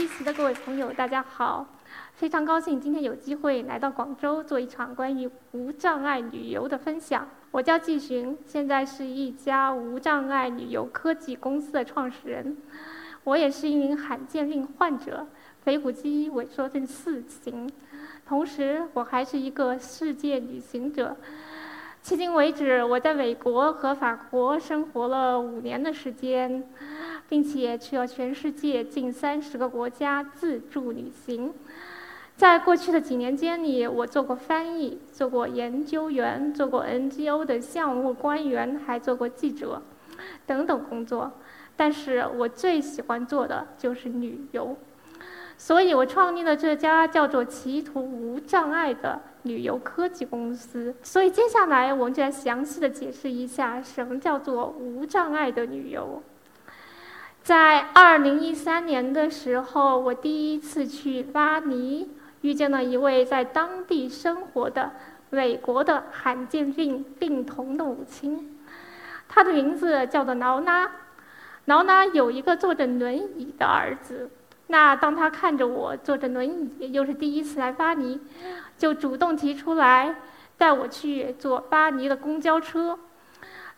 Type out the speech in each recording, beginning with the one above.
一席的各位朋友，大家好！非常高兴今天有机会来到广州做一场关于无障碍旅游的分享。我叫季寻，现在是一家无障碍旅游科技公司的创始人。我也是一名罕见病患者，腓骨肌萎缩症四型。同时，我还是一个世界旅行者。迄今为止，我在美国和法国生活了五年的时间，并且去了全世界近三十个国家自助旅行。在过去的几年间里，我做过翻译，做过研究员，做过 NGO 的项目官员，还做过记者，等等工作。但是我最喜欢做的就是旅游。所以我创立了这家叫做“歧途无障碍”的旅游科技公司。所以接下来我们就来详细的解释一下什么叫做无障碍的旅游。在二零一三年的时候，我第一次去巴黎，遇见了一位在当地生活的美国的罕见病病童的母亲，她的名字叫做劳拉。劳拉有一个坐着轮椅的儿子。那当他看着我坐着轮椅，又是第一次来巴黎，就主动提出来带我去坐巴黎的公交车。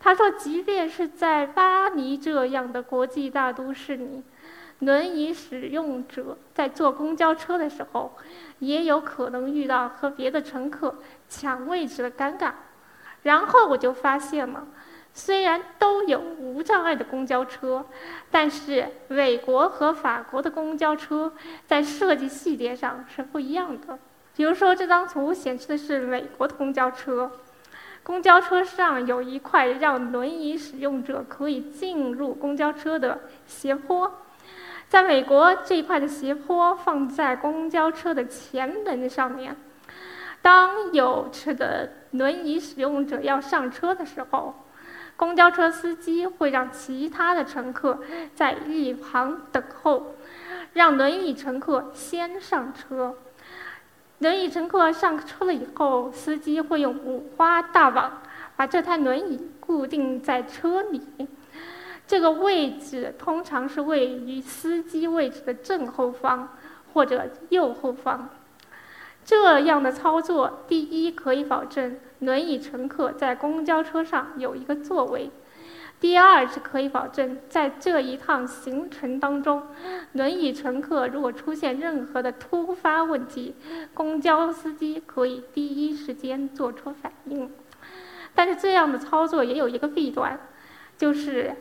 他说，即便是在巴黎这样的国际大都市里，轮椅使用者在坐公交车的时候，也有可能遇到和别的乘客抢位置的尴尬。然后我就发现了。虽然都有无障碍的公交车，但是美国和法国的公交车在设计细节上是不一样的。比如说，这张图显示的是美国的公交车，公交车上有一块让轮椅使用者可以进入公交车的斜坡，在美国这一块的斜坡放在公交车的前轮上面，当有车的轮椅使用者要上车的时候。公交车司机会让其他的乘客在一旁等候，让轮椅乘客先上车。轮椅乘客上车了以后，司机会用五花大绑把这台轮椅固定在车里。这个位置通常是位于司机位置的正后方或者右后方。这样的操作，第一可以保证轮椅乘客在公交车上有一个座位；第二是可以保证在这一趟行程当中，轮椅乘客如果出现任何的突发问题，公交司机可以第一时间做出反应。但是这样的操作也有一个弊端，就是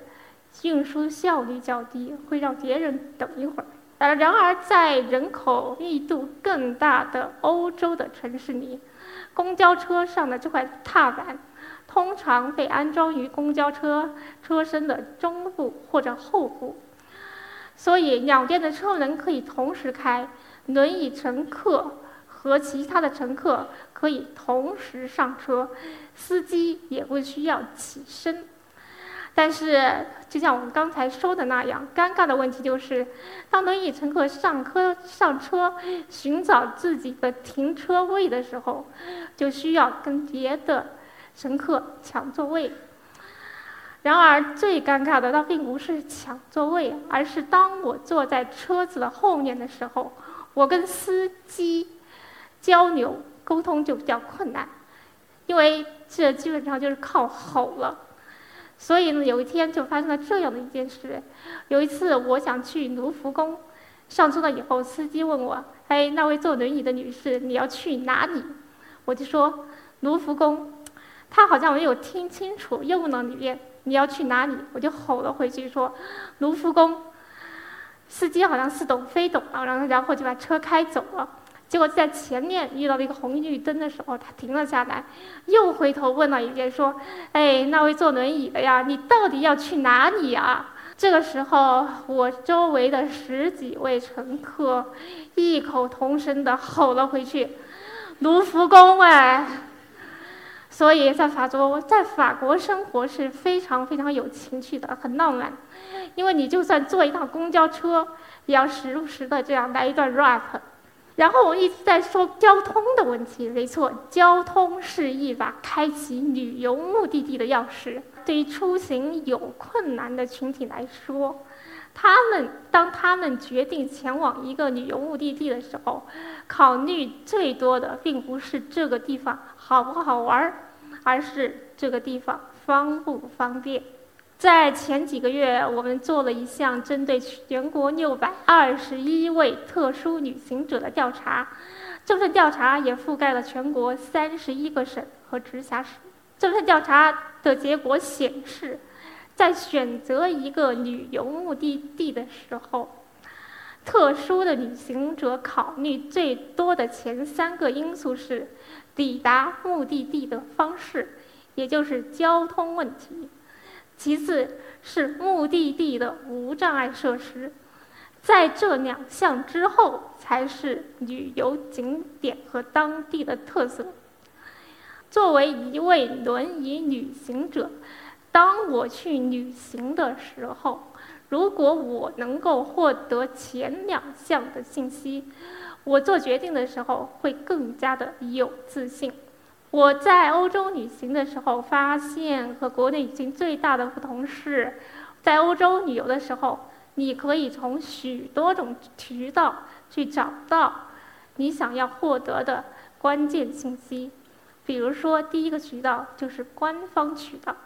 运输效率较低，会让别人等一会儿。而，然而在人口密度更大的欧洲的城市里，公交车上的这块踏板通常被安装于公交车车身的中部或者后部，所以两边的车门可以同时开，轮椅乘客和其他的乘客可以同时上车，司机也不需要起身。但是，就像我们刚才说的那样，尴尬的问题就是，当轮椅乘客上车上车寻找自己的停车位的时候，就需要跟别的乘客抢座位。然而，最尴尬的倒并不是抢座位，而是当我坐在车子的后面的时候，我跟司机交流沟通就比较困难，因为这基本上就是靠吼了。所以呢，有一天就发生了这样的一件事。有一次，我想去卢浮宫，上车了以后，司机问我：“哎，那位坐轮椅的女士，你要去哪里？”我就说：“卢浮宫。”他好像没有听清楚，又问了一遍：“你要去哪里？”我就吼了回去说：“卢浮宫。”司机好像似懂非懂啊，然后然后就把车开走了。结果在前面遇到了一个红绿灯的时候，他停了下来，又回头问了一遍，说：“哎，那位坐轮椅的呀，你到底要去哪里呀？”这个时候，我周围的十几位乘客异口同声地吼了回去：“卢浮宫！”哎，所以在法国，在法国生活是非常非常有情趣的，很浪漫，因为你就算坐一趟公交车，也要时不时的这样来一段 rap。然后我一直在说交通的问题，没错，交通是一把开启旅游目的地的钥匙。对于出行有困难的群体来说，他们当他们决定前往一个旅游目的地的时候，考虑最多的并不是这个地方好不好玩儿，而是这个地方方不方便。在前几个月，我们做了一项针对全国六百二十一位特殊旅行者的调查，这份调查也覆盖了全国三十一个省和直辖市。这份调查的结果显示。在选择一个旅游目的地的时候，特殊的旅行者考虑最多的前三个因素是抵达目的地的方式，也就是交通问题；其次是目的地的无障碍设施，在这两项之后才是旅游景点和当地的特色。作为一位轮椅旅行者。当我去旅行的时候，如果我能够获得前两项的信息，我做决定的时候会更加的有自信。我在欧洲旅行的时候发现，和国内旅行最大的不同是，在欧洲旅游的时候，你可以从许多种渠道去找到你想要获得的关键信息。比如说，第一个渠道就是官方渠道。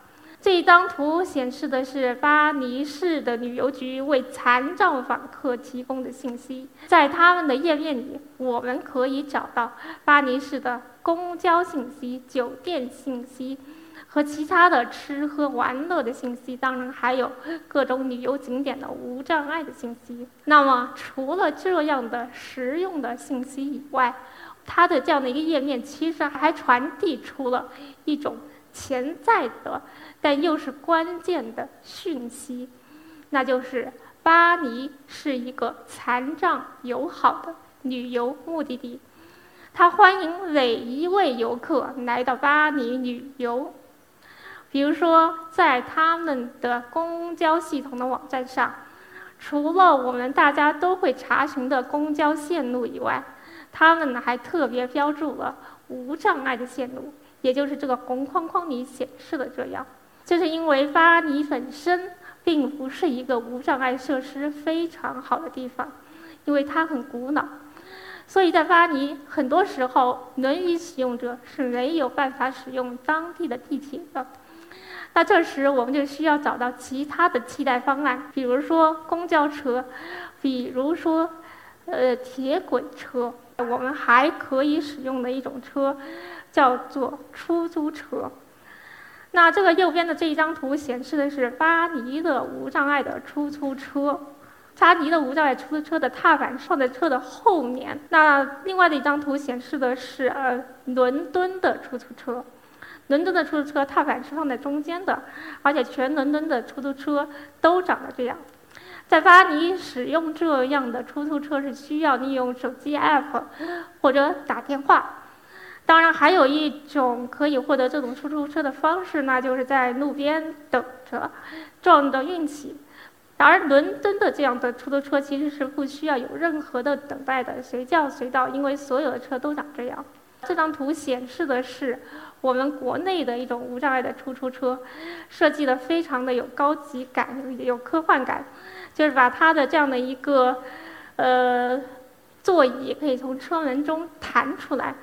这一张图显示的是巴黎市的旅游局为残障访客提供的信息。在他们的页面里，我们可以找到巴黎市的公交信息、酒店信息和其他的吃喝玩乐的信息，当然还有各种旅游景点的无障碍的信息。那么，除了这样的实用的信息以外，它的这样的一个页面其实还传递出了一种潜在的。但又是关键的讯息，那就是巴黎是一个残障友好的旅游目的地，它欢迎每一位游客来到巴黎旅游。比如说，在他们的公交系统的网站上，除了我们大家都会查询的公交线路以外，他们呢还特别标注了无障碍的线路，也就是这个红框框里显示的这样。就是因为巴黎本身并不是一个无障碍设施非常好的地方，因为它很古老，所以在巴黎很多时候轮椅使用者是没有办法使用当地的地铁的。那这时我们就需要找到其他的替代方案，比如说公交车，比如说呃铁轨车，我们还可以使用的一种车叫做出租车。那这个右边的这一张图显示的是巴黎的无障碍的出租车，巴黎的无障碍出租车的踏板放在车的后面。那另外的一张图显示的是呃伦敦的出租车，伦敦的出租车踏板是放在中间的，而且全伦敦的出租车都长得这样。在巴黎使用这样的出租车是需要利用手机 app 或者打电话。当然，还有一种可以获得这种出租车的方式，那就是在路边等着，撞到运气。而伦敦的这样的出租车其实是不需要有任何的等待的，随叫随到，因为所有的车都长这样。这张图显示的是我们国内的一种无障碍的出租车，设计的非常的有高级感，有科幻感，就是把它的这样的一个呃座椅可以从车门中弹出来。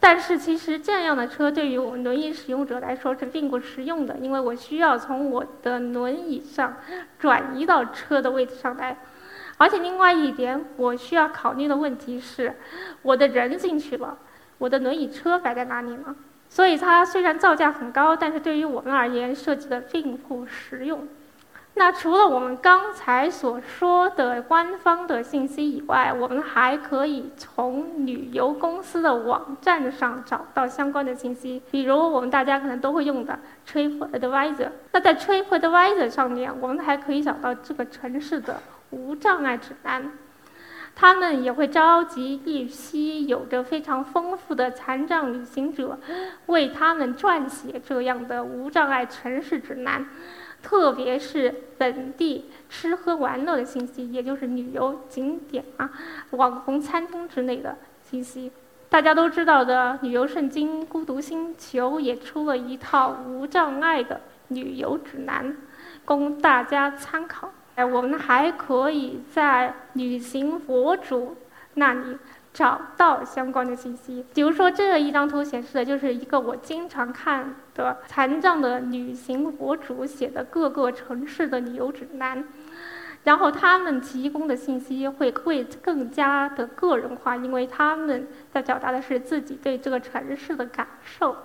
但是其实这样的车对于我们轮椅使用者来说是并不实用的，因为我需要从我的轮椅上转移到车的位置上来，而且另外一点我需要考虑的问题是，我的人进去了，我的轮椅车摆在哪里呢？所以它虽然造价很高，但是对于我们而言设计的并不实用。那除了我们刚才所说的官方的信息以外，我们还可以从旅游公司的网站上找到相关的信息。比如我们大家可能都会用的 TripAdvisor。那在 TripAdvisor 上面，我们还可以找到这个城市的无障碍指南。他们也会召集一批有着非常丰富的残障旅行者，为他们撰写这样的无障碍城市指南。特别是本地吃喝玩乐的信息，也就是旅游景点啊、网红餐厅之类的信息。大家都知道的旅游圣经《孤独星球》也出了一套无障碍的旅游指南，供大家参考。哎，我们还可以在旅行博主那里找到相关的信息。比如说，这一张图显示的就是一个我经常看的残障的旅行博主写的各个城市的旅游指南，然后他们提供的信息会会更加的个人化，因为他们在表达的是自己对这个城市的感受。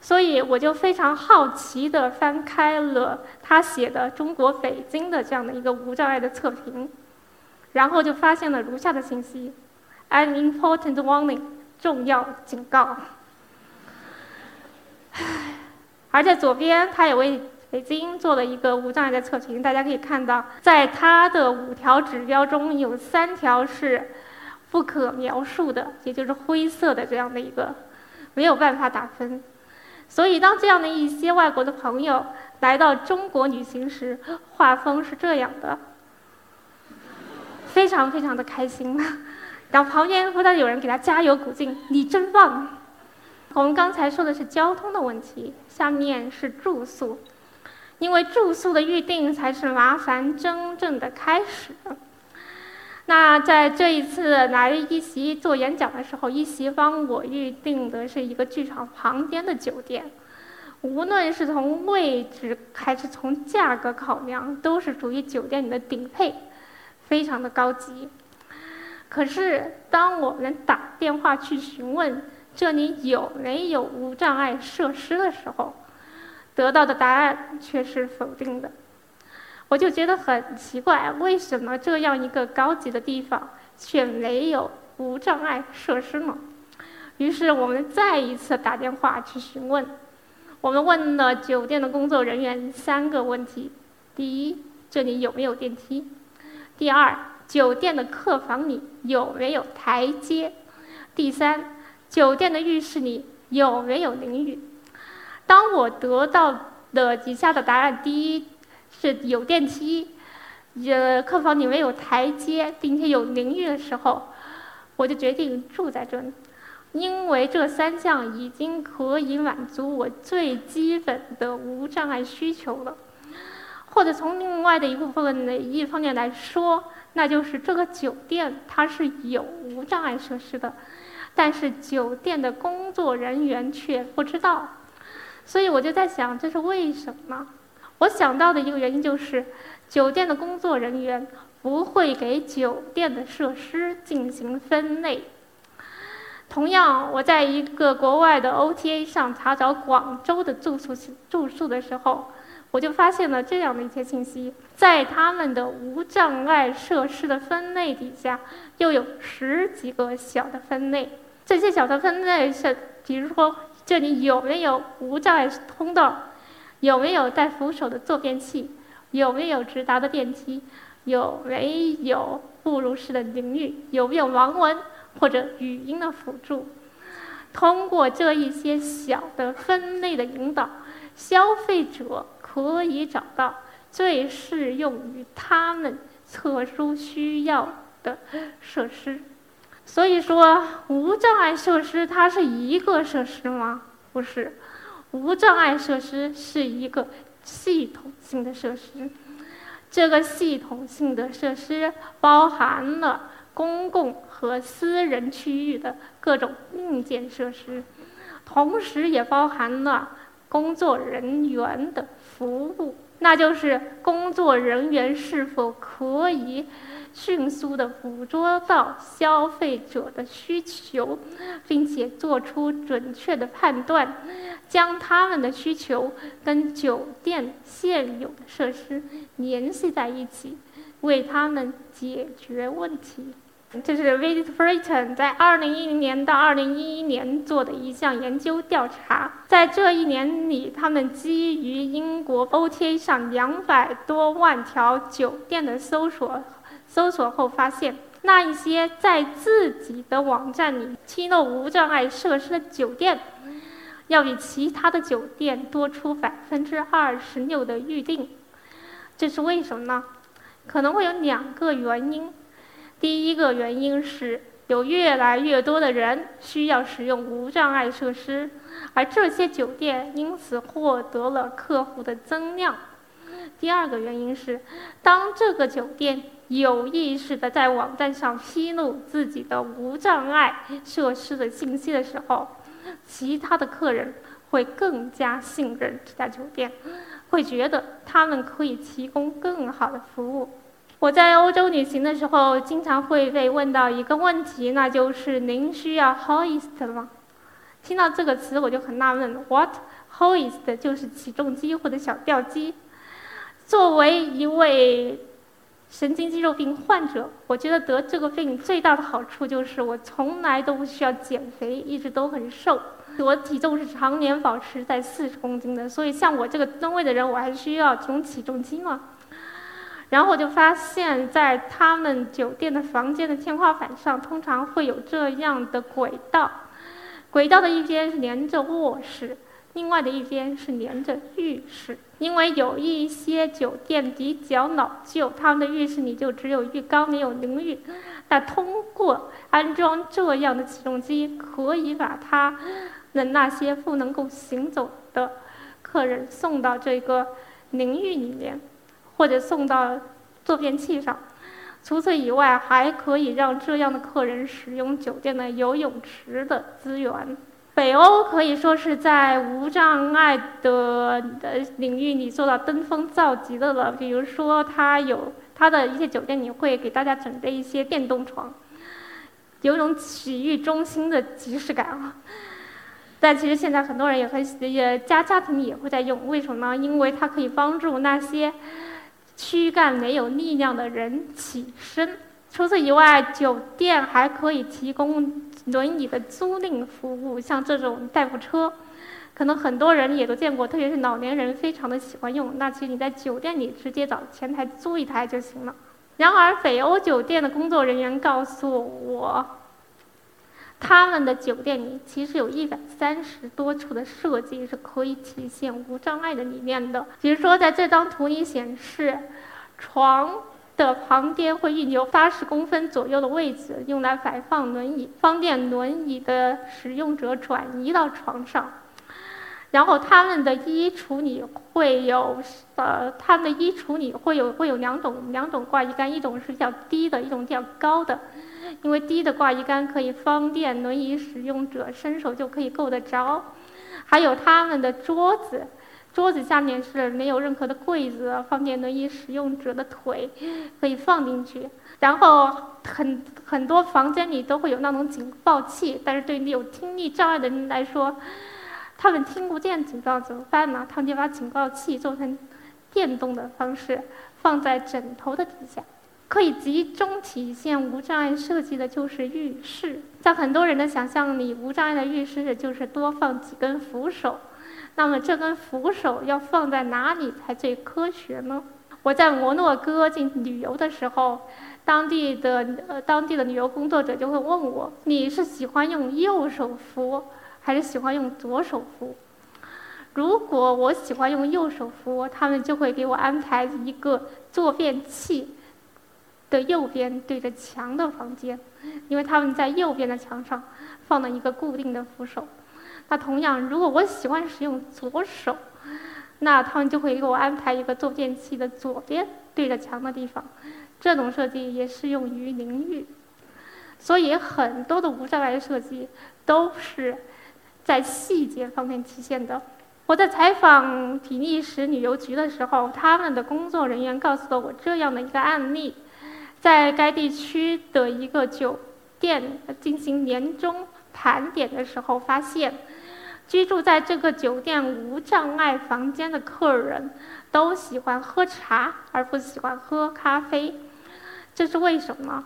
所以我就非常好奇地翻开了他写的中国北京的这样的一个无障碍的测评，然后就发现了如下的信息：an important warning，重要警告。而在左边，他也为北京做了一个无障碍的测评。大家可以看到，在他的五条指标中有三条是不可描述的，也就是灰色的这样的一个，没有办法打分。所以，当这样的一些外国的朋友来到中国旅行时，画风是这样的，非常非常的开心。然后旁边不断有人给他加油鼓劲：“你真棒！”我们刚才说的是交通的问题，下面是住宿，因为住宿的预定才是麻烦真正的开始。那在这一次来一席做演讲的时候，一席帮我预定的是一个剧场旁边的酒店，无论是从位置还是从价格考量，都是属于酒店里的顶配，非常的高级。可是当我们打电话去询问这里有没有无障碍设施的时候，得到的答案却是否定的。我就觉得很奇怪，为什么这样一个高级的地方却没有无障碍设施呢？于是我们再一次打电话去询问，我们问了酒店的工作人员三个问题：第一，这里有没有电梯；第二，酒店的客房里有没有台阶；第三，酒店的浴室里有没有淋浴。当我得到的以下的答案，第一。是有电梯，呃，客房里面有台阶，并且有淋浴的时候，我就决定住在这里，因为这三项已经可以满足我最基本的无障碍需求了。或者从另外的一部分的一方面来说，那就是这个酒店它是有无障碍设施的，但是酒店的工作人员却不知道，所以我就在想，这是为什么？我想到的一个原因就是，酒店的工作人员不会给酒店的设施进行分类。同样，我在一个国外的 OTA 上查找广州的住宿住宿的时候，我就发现了这样的一些信息：在他们的无障碍设施的分类底下，又有十几个小的分类。这些小的分类是，比如说这里有没有无障碍通道。有没有带扶手的坐便器？有没有直达的电梯？有没有步入式的淋浴？有没有盲文或者语音的辅助？通过这一些小的分类的引导，消费者可以找到最适用于他们特殊需要的设施。所以说，无障碍设施它是一个设施吗？不是。无障碍设施是一个系统性的设施，这个系统性的设施包含了公共和私人区域的各种硬件设施，同时也包含了工作人员的服务，那就是工作人员是否可以。迅速地捕捉到消费者的需求，并且做出准确的判断，将他们的需求跟酒店现有的设施联系在一起，为他们解决问题。这是 Visit Britain 在2010年到2011年做的一项研究调查。在这一年里，他们基于英国 OTA 上两百多万条酒店的搜索。搜索后发现，那一些在自己的网站里披露无障碍设施的酒店，要比其他的酒店多出百分之二十六的预订。这是为什么呢？可能会有两个原因。第一个原因是有越来越多的人需要使用无障碍设施，而这些酒店因此获得了客户的增量。第二个原因是，当这个酒店有意识的在网站上披露自己的无障碍设施的信息的时候，其他的客人会更加信任这家酒店，会觉得他们可以提供更好的服务。我在欧洲旅行的时候，经常会被问到一个问题，那就是您需要 hoist 吗？听到这个词我就很纳闷，what hoist 就是起重机或者小吊机。作为一位神经肌肉病患者，我觉得得这个病最大的好处就是我从来都不需要减肥，一直都很瘦。我体重是常年保持在四十公斤的，所以像我这个吨位的人，我还需要这种起重机吗？然后我就发现，在他们酒店的房间的天花板上，通常会有这样的轨道，轨道的一边是连着卧室，另外的一边是连着浴室。因为有一些酒店比较老旧，他们的浴室里就只有浴缸，没有淋浴。那通过安装这样的起重机，可以把他们那些不能够行走的客人送到这个淋浴里面。或者送到坐便器上。除此以外，还可以让这样的客人使用酒店的游泳池的资源。北欧可以说是在无障碍的的领域里做到登峰造极的了。比如说，它有它的一些酒店里会给大家准备一些电动床，有种洗浴中心的即视感啊。但其实现在很多人也很也家家庭也会在用，为什么呢？因为它可以帮助那些。躯干没有力量的人起身。除此以外，酒店还可以提供轮椅的租赁服务，像这种代步车，可能很多人也都见过，特别是老年人非常的喜欢用。那其实你在酒店里直接找前台租一台就行了。然而，北欧酒店的工作人员告诉我。他们的酒店里其实有一百三十多处的设计是可以体现无障碍的理念的。比如说，在这张图里显示，床的旁边会预留八十公分左右的位置，用来摆放轮椅，方便轮椅的使用者转移到床上。然后，他们的衣橱里会有，呃，他们的衣橱里会有会有两种两种挂衣杆，一种是比较低的，一种比较高的。因为低的挂衣杆可以方便轮椅使用者伸手就可以够得着，还有他们的桌子，桌子下面是没有任何的柜子，方便轮椅使用者的腿可以放进去。然后很很多房间里都会有那种警报器，但是对于有听力障碍的人来说，他们听不见警报怎么办呢？他们就把警报器做成电动的方式，放在枕头的底下。可以集中体现无障碍设计的就是浴室，在很多人的想象里，无障碍的浴室就是多放几根扶手。那么这根扶手要放在哪里才最科学呢？我在摩洛哥进行旅游的时候，当地的呃当地的旅游工作者就会问我：你是喜欢用右手扶，还是喜欢用左手扶？如果我喜欢用右手扶，他们就会给我安排一个坐便器。的右边对着墙的房间，因为他们在右边的墙上放了一个固定的扶手。那同样，如果我喜欢使用左手，那他们就会给我安排一个坐便器的左边对着墙的地方。这种设计也适用于淋浴。所以，很多的无障碍设计都是在细节方面体现的。我在采访比利时旅游局的时候，他们的工作人员告诉了我这样的一个案例。在该地区的一个酒店进行年终盘点的时候，发现居住在这个酒店无障碍房间的客人都喜欢喝茶，而不喜欢喝咖啡。这是为什么？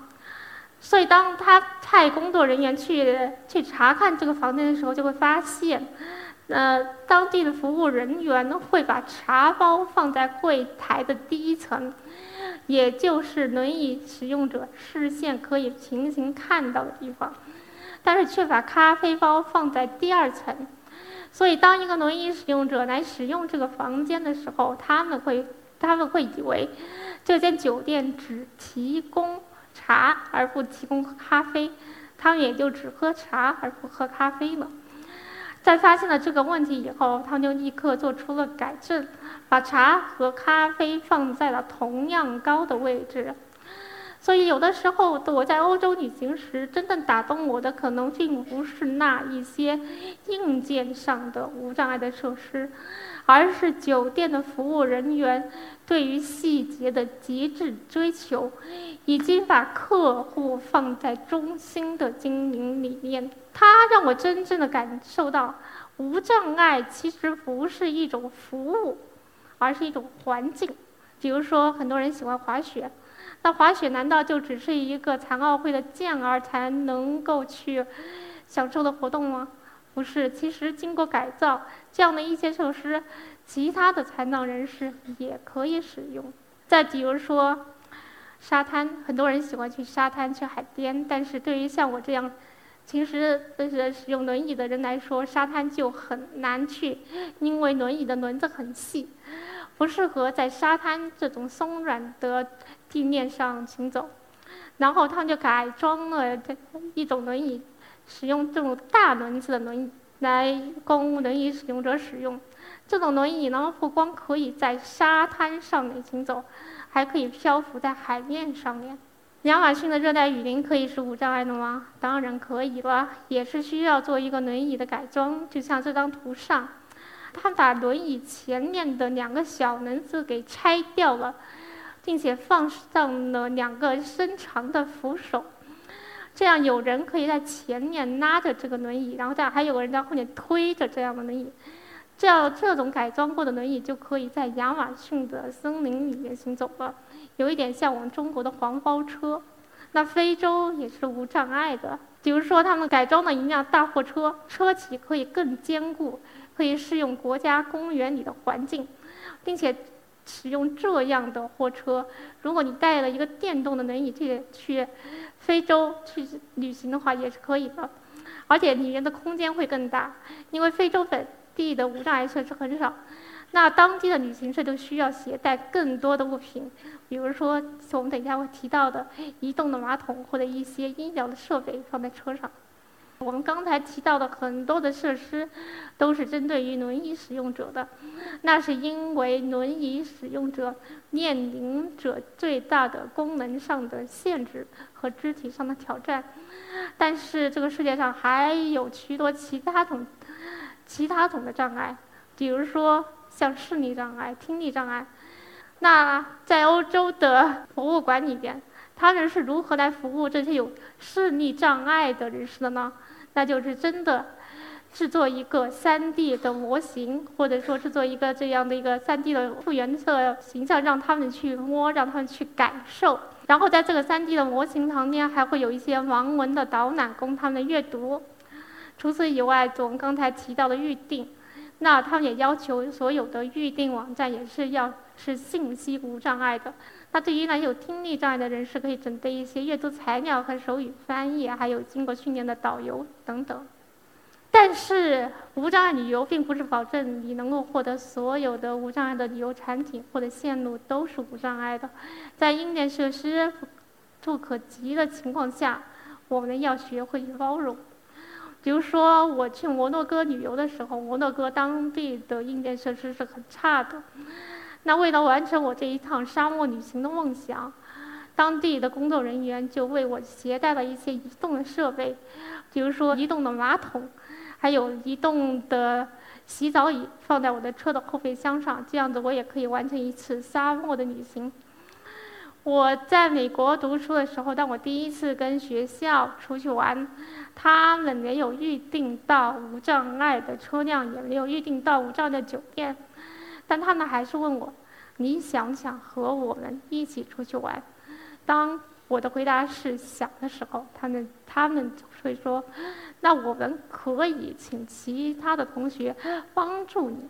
所以当他派工作人员去去查看这个房间的时候，就会发现，呃，当地的服务人员会把茶包放在柜台的第一层。也就是轮椅使用者视线可以平行看到的地方，但是却把咖啡包放在第二层，所以当一个轮椅使用者来使用这个房间的时候，他们会他们会以为这间酒店只提供茶而不提供咖啡，他们也就只喝茶而不喝咖啡了。在发现了这个问题以后，他们就立刻做出了改正，把茶和咖啡放在了同样高的位置。所以，有的时候我在欧洲旅行时，真正打动我的可能并不是那一些硬件上的无障碍的设施，而是酒店的服务人员对于细节的极致追求，以及把客户放在中心的经营理念。它让我真正的感受到，无障碍其实不是一种服务，而是一种环境。比如说，很多人喜欢滑雪。那滑雪难道就只是一个残奥会的健儿才能够去享受的活动吗？不是，其实经过改造，这样的一些设施，其他的残障人士也可以使用。再比如说，沙滩，很多人喜欢去沙滩、去海边，但是对于像我这样，其实对是使用轮椅的人来说，沙滩就很难去，因为轮椅的轮子很细，不适合在沙滩这种松软的。地面上行走，然后他们就改装了这一种轮椅，使用这种大轮子的轮椅来供轮椅使用者使用。这种轮椅呢，不光可以在沙滩上面行走，还可以漂浮在海面上面。亚马逊的热带雨林可以是无障碍的吗？当然可以了，也是需要做一个轮椅的改装。就像这张图上，他把轮椅前面的两个小轮子给拆掉了。并且放上了两个伸长的扶手，这样有人可以在前面拉着这个轮椅，然后再还有个人在后面推着这样的轮椅，这样这种改装过的轮椅就可以在亚马逊的森林里面行走了，有一点像我们中国的黄包车。那非洲也是无障碍的，比如说他们改装的一辆大货车，车体可以更坚固，可以适用国家公园里的环境，并且。使用这样的货车，如果你带了一个电动的轮椅去去非洲去旅行的话，也是可以的，而且里面的空间会更大，因为非洲本地的无障碍设施很少，那当地的旅行社就需要携带更多的物品，比如说我们等一下会提到的移动的马桶或者一些医疗的设备放在车上。我们刚才提到的很多的设施，都是针对于轮椅使用者的，那是因为轮椅使用者面临着最大的功能上的限制和肢体上的挑战。但是这个世界上还有许多其他种、其他种的障碍，比如说像视力障碍、听力障碍。那在欧洲的博物馆里边，他们是如何来服务这些有视力障碍的人士的呢？那就是真的制作一个 3D 的模型，或者说制作一个这样的一个 3D 的复原的形象，让他们去摸，让他们去感受。然后在这个 3D 的模型旁边，还会有一些盲文的导览供他们阅读。除此以外，我们刚才提到的预定，那他们也要求所有的预定网站也是要是信息无障碍的。那对于呢有听力障碍的人士，可以准备一些阅读材料和手语翻译，还有经过训练的导游等等。但是无障碍旅游并不是保证你能够获得所有的无障碍的旅游产品或者线路都是无障碍的。在硬件设施不可及的情况下，我们要学会包容。比如说我去摩洛哥旅游的时候，摩洛哥当地的硬件设施是很差的。那为了完成我这一趟沙漠旅行的梦想，当地的工作人员就为我携带了一些移动的设备，比如说移动的马桶，还有移动的洗澡椅，放在我的车的后备箱上，这样子我也可以完成一次沙漠的旅行。我在美国读书的时候，当我第一次跟学校出去玩，他们没有预定到无障碍的车辆，也没有预定到无障碍的酒店。但他们还是问我：“你想不想和我们一起出去玩？”当我的回答是“想”的时候，他们他们会说：“那我们可以请其他的同学帮助你，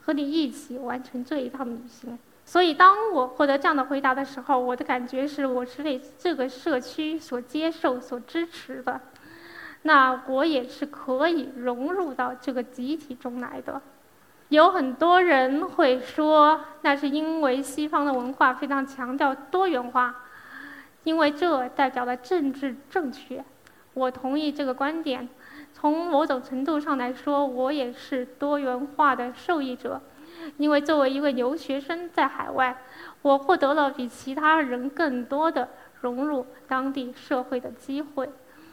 和你一起完成这一趟旅行。”所以，当我获得这样的回答的时候，我的感觉是我是被这个社区所接受、所支持的。那我也是可以融入到这个集体中来的。有很多人会说，那是因为西方的文化非常强调多元化，因为这代表了政治正确。我同意这个观点，从某种程度上来说，我也是多元化的受益者，因为作为一位留学生在海外，我获得了比其他人更多的融入当地社会的机会。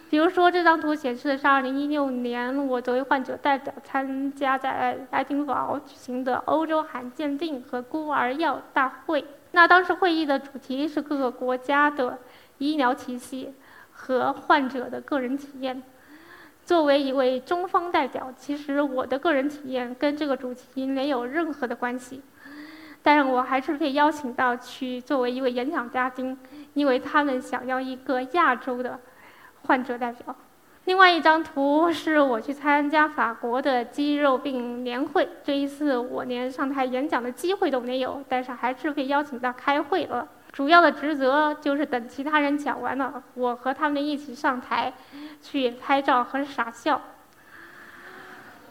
比如说，这张图显示的是2016年我作为患者代表参加在爱丁堡举行的欧洲罕见病和孤儿药大会。那当时会议的主题是各个国家的医疗体系和患者的个人体验。作为一位中方代表，其实我的个人体验跟这个主题没有任何的关系，但是我还是被邀请到去作为一位演讲嘉宾，因为他们想要一个亚洲的。患者代表。另外一张图是我去参加法国的肌肉病年会，这一次我连上台演讲的机会都没有，但是还是被邀请到开会了。主要的职责就是等其他人讲完了，我和他们一起上台去拍照和傻笑。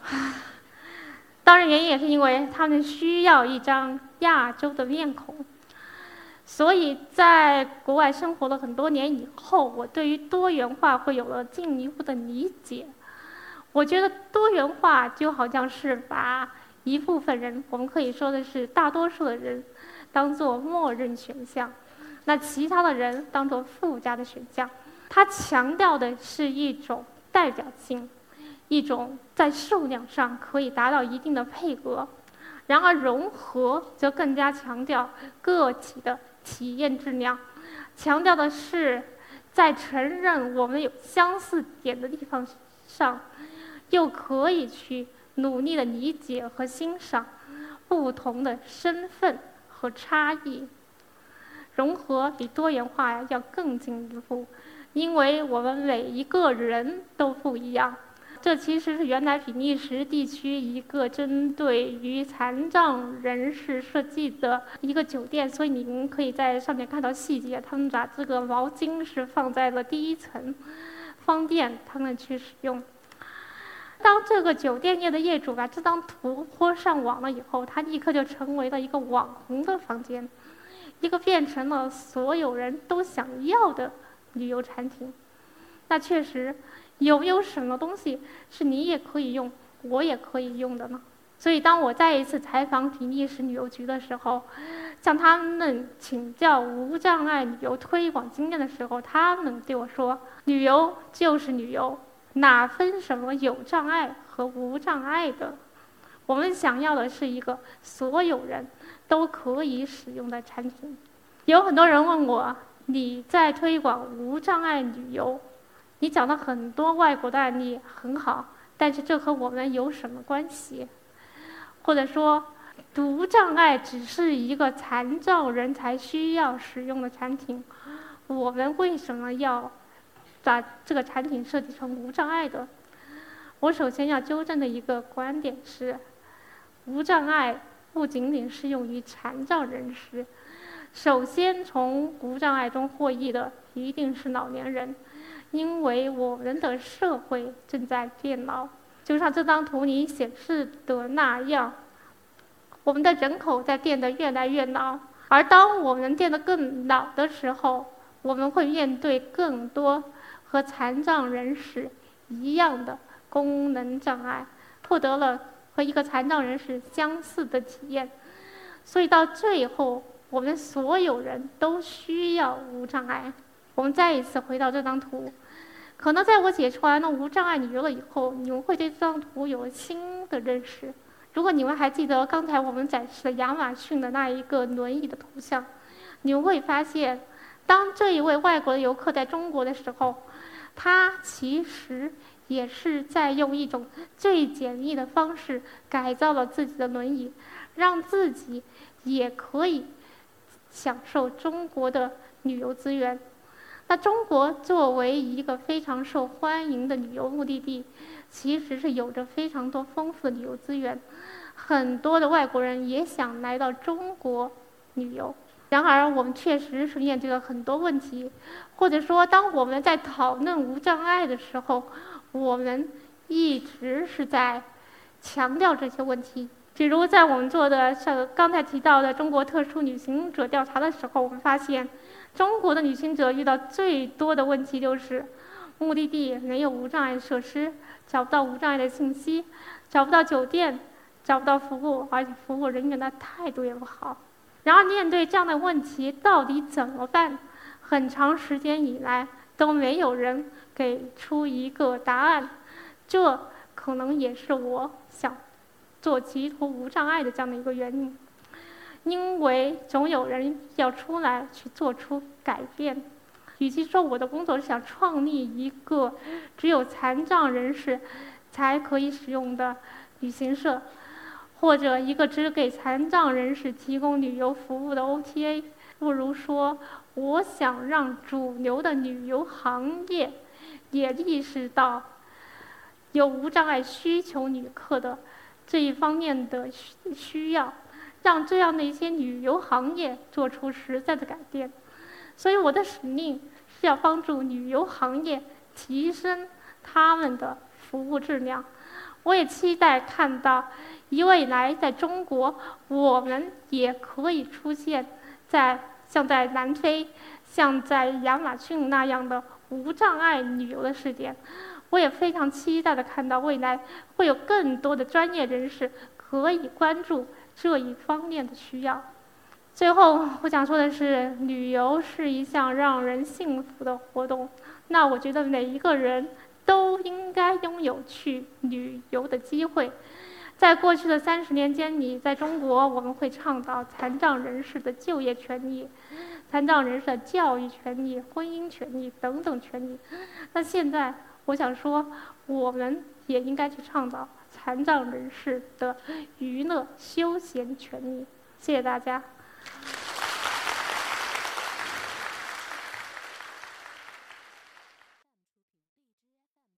当然，原因也是因为他们需要一张亚洲的面孔。所以在国外生活了很多年以后，我对于多元化会有了进一步的理解。我觉得多元化就好像是把一部分人，我们可以说的是大多数的人，当做默认选项，那其他的人当做附加的选项。它强调的是一种代表性，一种在数量上可以达到一定的配额。然而融合则更加强调个体的。体验质量，强调的是，在承认我们有相似点的地方上，又可以去努力的理解和欣赏不同的身份和差异。融合比多元化要更进一步，因为我们每一个人都不一样。这其实是原来比利时地区一个针对于残障人士设计的一个酒店，所以你们可以在上面看到细节。他们把这个毛巾是放在了第一层，方便他们去使用。当这个酒店业的业主把这张图泼上网了以后，它立刻就成为了一个网红的房间，一个变成了所有人都想要的旅游产品。那确实。有没有什么东西是你也可以用，我也可以用的呢？所以当我再一次采访比利时旅游局的时候，向他们请教无障碍旅游推广经验的时候，他们对我说：“旅游就是旅游，哪分什么有障碍和无障碍的？我们想要的是一个所有人都可以使用的产品。”有很多人问我：“你在推广无障碍旅游？”你讲了很多外国的案例很好，但是这和我们有什么关系？或者说，无障碍只是一个残障人才需要使用的产品，我们为什么要把这个产品设计成无障碍的？我首先要纠正的一个观点是，无障碍不仅仅适用于残障人士，首先从无障碍中获益的一定是老年人。因为我们的社会正在变老，就像这张图里显示的那样，我们的人口在变得越来越老。而当我们变得更老的时候，我们会面对更多和残障人士一样的功能障碍，获得了和一个残障人士相似的体验。所以到最后，我们所有人都需要无障碍。我们再一次回到这张图。可能在我解除完了无障碍旅游了以后，你们会对这张图有了新的认识。如果你们还记得刚才我们展示的亚马逊的那一个轮椅的图像，你们会发现，当这一位外国的游客在中国的时候，他其实也是在用一种最简易的方式改造了自己的轮椅，让自己也可以享受中国的旅游资源。那中国作为一个非常受欢迎的旅游目的地，其实是有着非常多丰富的旅游资源，很多的外国人也想来到中国旅游。然而，我们确实是面对了很多问题，或者说，当我们在讨论无障碍的时候，我们一直是在强调这些问题。比如，在我们做的像刚才提到的中国特殊旅行者调查的时候，我们发现。中国的旅行者遇到最多的问题就是，目的地没有无障碍设施，找不到无障碍的信息，找不到酒店，找不到服务，而且服务人员的态度也不好。然而，面对这样的问题，到底怎么办？很长时间以来都没有人给出一个答案。这可能也是我想做极图无障碍的这样的一个原因。因为总有人要出来去做出改变。与其说我的工作是想创立一个只有残障人士才可以使用的旅行社，或者一个只给残障人士提供旅游服务的 OTA，不如说我想让主流的旅游行业也意识到有无障碍需求旅客的这一方面的需需要。让这样的一些旅游行业做出实在的改变，所以我的使命是要帮助旅游行业提升他们的服务质量。我也期待看到，以未来在中国，我们也可以出现在像在南非、像在亚马逊那样的无障碍旅游的试点。我也非常期待的看到未来会有更多的专业人士可以关注。这一方面的需要。最后，我想说的是，旅游是一项让人幸福的活动。那我觉得每一个人都应该拥有去旅游的机会。在过去的三十年间里，在中国，我们会倡导残障人士的就业权利、残障人士的教育权利、婚姻权利等等权利。那现在，我想说，我们也应该去倡导。残障人士的娱乐休闲权利，谢谢大家。